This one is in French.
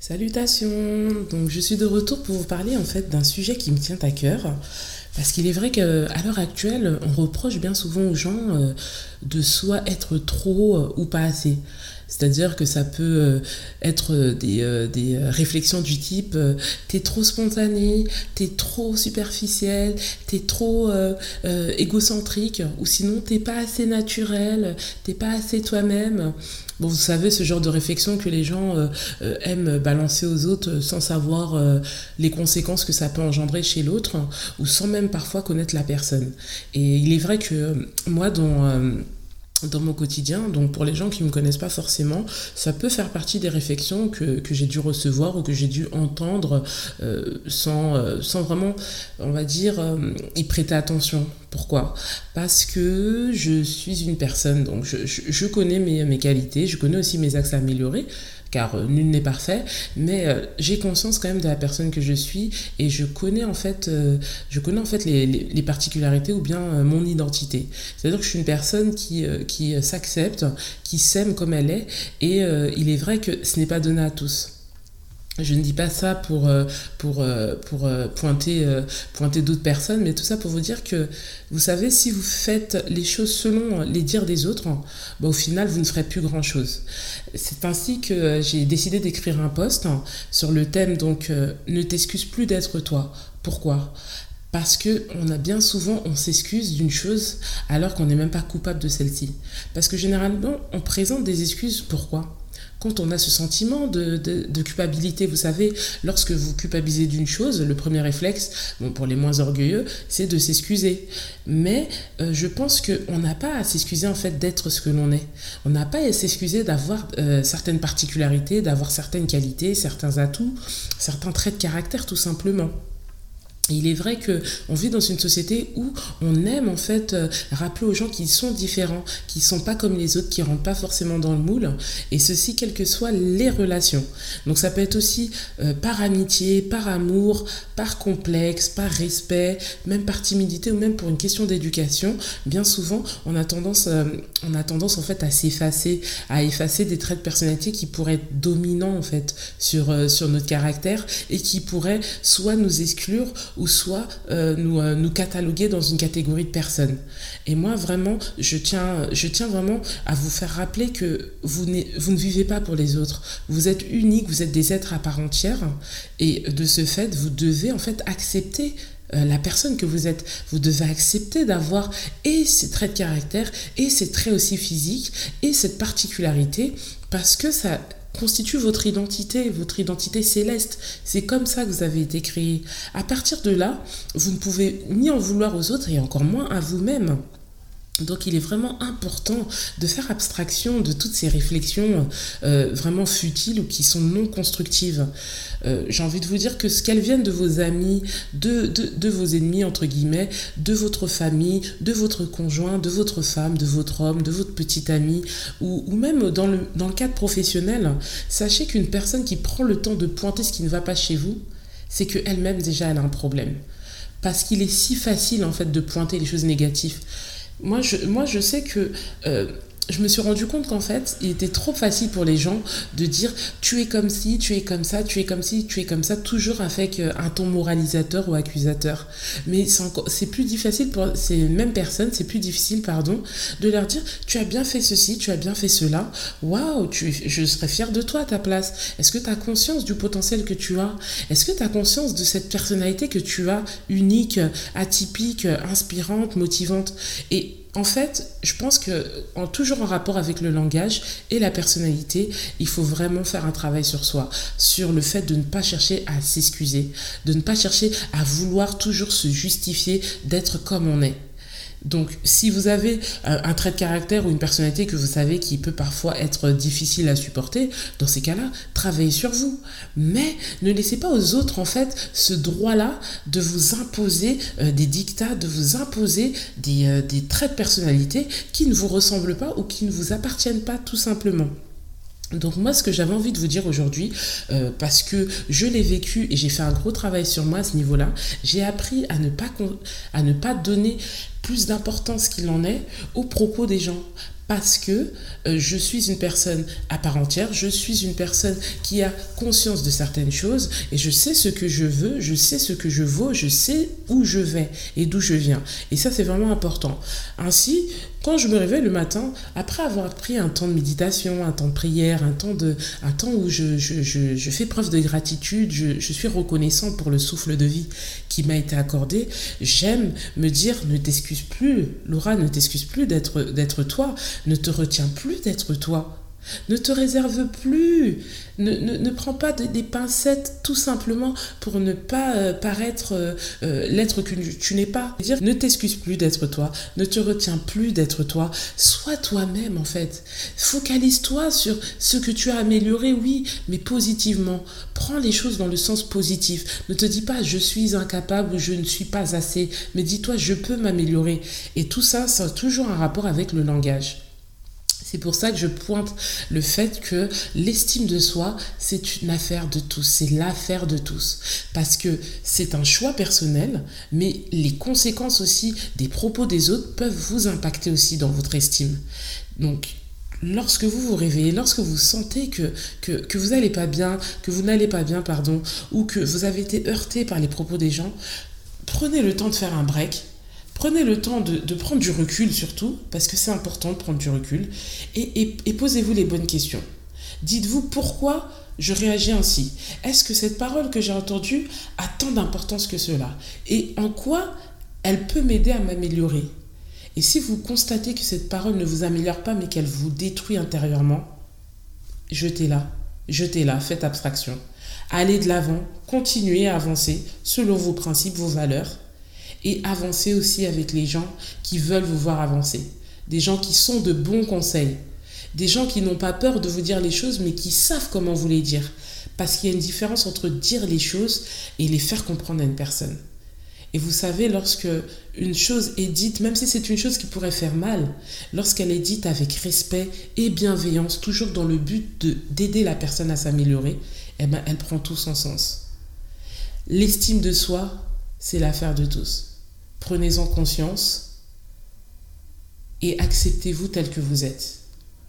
Salutations. Donc je suis de retour pour vous parler en fait d'un sujet qui me tient à cœur. Parce qu'il est vrai qu'à l'heure actuelle, on reproche bien souvent aux gens euh, de soit être trop euh, ou pas assez. C'est-à-dire que ça peut euh, être des, des réflexions du type t'es trop spontané, t'es trop superficiel, t'es trop égocentrique, ou sinon t'es pas assez naturel, t'es pas assez toi-même. Bon, vous savez, ce genre de réflexion que les gens euh, euh, aiment balancer aux autres sans savoir euh, les conséquences que ça peut engendrer chez l'autre, ou sans même parfois connaître la personne. Et il est vrai que moi, dans dans mon quotidien. Donc pour les gens qui ne me connaissent pas forcément, ça peut faire partie des réflexions que, que j'ai dû recevoir ou que j'ai dû entendre euh, sans, euh, sans vraiment, on va dire, euh, y prêter attention. Pourquoi? Parce que je suis une personne, donc je, je, connais mes, mes, qualités, je connais aussi mes axes à améliorer car euh, nul n'est parfait, mais euh, j'ai conscience quand même de la personne que je suis et je connais en fait, euh, je connais en fait les, les, les particularités ou bien mon identité. C'est-à-dire que je suis une personne qui, qui s'accepte, qui s'aime comme elle est et il est vrai que ce n'est pas donné à tous. Je ne dis pas ça pour, euh, pour, euh, pour euh, pointer, pointer d'autres personnes, mais tout ça pour vous dire que, vous savez, si vous faites les choses selon les dires des autres, bah, au final, vous ne ferez plus grand-chose. C'est ainsi que j'ai décidé d'écrire un post sur le thème, donc, ne t'excuse plus d'être toi. Pourquoi? Parce que on a bien souvent, on s'excuse d'une chose alors qu'on n'est même pas coupable de celle-ci. Parce que généralement, on présente des excuses. Pourquoi? Quand on a ce sentiment de, de, culpabilité, vous savez, lorsque vous culpabilisez d'une chose, le premier réflexe, bon, pour les moins orgueilleux, c'est de s'excuser. Mais euh, je pense qu'on n'a pas à s'excuser en fait d'être ce que l'on est. On n'a pas à s'excuser d'avoir euh, certaines particularités, d'avoir certaines qualités, certains atouts, certains traits de caractère tout simplement il est vrai que on vit dans une société où on aime en fait euh, rappeler aux gens qu'ils sont différents, qu'ils sont pas comme les autres, qui rentrent pas forcément dans le moule, et ceci quelles que soient les relations. Donc ça peut être aussi euh, par amitié, par amour, par complexe, par respect, même par timidité ou même pour une question d'éducation. Bien souvent, on a tendance, euh, on a tendance en fait à s'effacer, à effacer des traits de personnalité qui pourraient être dominants en fait sur sur notre caractère et qui pourraient soit nous exclure ou soit euh, nous, euh, nous cataloguer dans une catégorie de personnes. Et moi, vraiment, je tiens, je tiens vraiment à vous faire rappeler que vous, vous ne vivez pas pour les autres. Vous êtes unique, vous êtes des êtres à part entière. Et de ce fait, vous devez en fait accepter euh, la personne que vous êtes. Vous devez accepter d'avoir et ces traits de caractère et ces traits aussi physiques et cette particularité parce que ça constitue votre identité, votre identité céleste. C'est comme ça que vous avez été créé. À partir de là, vous ne pouvez ni en vouloir aux autres et encore moins à vous-même. Donc il est vraiment important de faire abstraction de toutes ces réflexions euh, vraiment futiles ou qui sont non constructives. Euh, J'ai envie de vous dire que ce qu'elles viennent de vos amis, de, vos ennemis, entre guillemets, de votre famille, de votre conjoint, de votre femme, de votre homme, de votre petit ami, ou, ou même dans le, dans le cadre professionnel, sachez qu'une personne qui prend le temps de pointer ce qui ne va pas chez vous, c'est qu'elle-même déjà elle a un problème. Parce qu'il est si facile en fait de pointer les choses négatives. Moi je, moi, je sais que euh, je me suis rendu compte qu'en fait, il était trop facile pour les gens de dire tu es comme ci, tu es comme ça, tu es comme ci, tu es comme ça, toujours avec euh, un ton moralisateur ou accusateur. Mais c'est plus difficile pour ces mêmes personnes, c'est plus difficile, pardon, de leur dire tu as bien fait ceci, tu as bien fait cela, waouh, je serais fier de toi à ta place. Est-ce que tu as conscience du potentiel que tu as Est-ce que tu as conscience de cette personnalité que tu as, unique, atypique, inspirante, motivante en fait, je pense que toujours en rapport avec le langage et la personnalité, il faut vraiment faire un travail sur soi, sur le fait de ne pas chercher à s'excuser, de ne pas chercher à vouloir toujours se justifier d'être comme on est. Donc, si vous avez euh, un trait de caractère ou une personnalité que vous savez qui peut parfois être difficile à supporter, dans ces cas-là, travaillez sur vous. Mais ne laissez pas aux autres, en fait, ce droit-là de vous imposer euh, des dictats, de vous imposer euh, des traits de personnalité qui ne vous ressemblent pas ou qui ne vous appartiennent pas, tout simplement. Donc moi, ce que j'avais envie de vous dire aujourd'hui, euh, parce que je l'ai vécu et j'ai fait un gros travail sur moi à ce niveau-là, j'ai appris à ne pas, à ne pas donner plus d'importance qu'il en est aux propos des gens parce que euh, je suis une personne à part entière, je suis une personne qui a conscience de certaines choses et je sais ce que je veux, je sais ce que je vaux, je sais où je vais et d'où je viens. Et ça, c'est vraiment important. Ainsi, quand je me réveille le matin, après avoir pris un temps de méditation, un temps de prière, un temps, de, un temps où je, je, je, je fais preuve de gratitude, je, suis reconnaissant pour le souffle de vie qui m'a été accordé, j'aime me dire ne t'excuse plus, Laura, ne t'excuse plus d'être toi, ne te retiens plus d'être toi. Ne te réserve plus. Ne, ne, prends pas des pincettes tout simplement pour ne pas euh, paraître euh, euh, l'être que tu n'es pas. Ne t'excuse plus d'être toi. Ne te retiens plus d'être toi. Sois toi-même en fait. Focalise-toi sur ce que tu as amélioré, oui, mais positivement. Prends les choses dans le sens positif. Ne te dis pas je suis incapable ou je ne suis pas assez. Mais dis-toi je peux m'améliorer. Et tout ça, ça a toujours un rapport avec le langage. C'est pour ça que je pointe le fait que l'estime de soi, c'est une affaire de tous, c'est l'affaire de tous. Parce que c'est un choix personnel, mais les conséquences aussi des propos des autres peuvent vous impacter aussi dans votre estime. Donc, lorsque vous vous réveillez, lorsque vous sentez que, vous n'allez pas bien, que vous n'allez pas bien, pardon, ou que vous avez été heurté par les propos des gens, prenez le temps de faire un break Prenez le temps de, prendre du recul surtout, parce que c'est important de prendre du recul, et posez-vous les bonnes questions. Dites-vous pourquoi je réagis ainsi. Est-ce que cette parole que j'ai entendue a tant d'importance que cela? Et en quoi elle peut m'aider à m'améliorer? Et si vous constatez que cette parole ne vous améliore pas, mais qu'elle vous détruit intérieurement, jetez-la. Jetez-la, faites abstraction. Allez de l'avant, continuez à avancer selon vos principes, vos valeurs et avancer aussi avec les gens qui veulent vous voir avancer. Des gens qui sont de bons conseils. Des gens qui n'ont pas peur de vous dire les choses, mais qui savent comment vous les dire. Parce qu'il y a une différence entre dire les choses et les faire comprendre à une personne. Et vous savez, lorsque une chose est dite, même si c'est une chose qui pourrait faire mal, lorsqu'elle est dite avec respect et bienveillance, toujours dans le but d'aider la personne à s'améliorer, eh ben, elle prend tout son sens. L'estime de soi, c'est l'affaire de tous. Prenez-en conscience et acceptez-vous tel que vous êtes.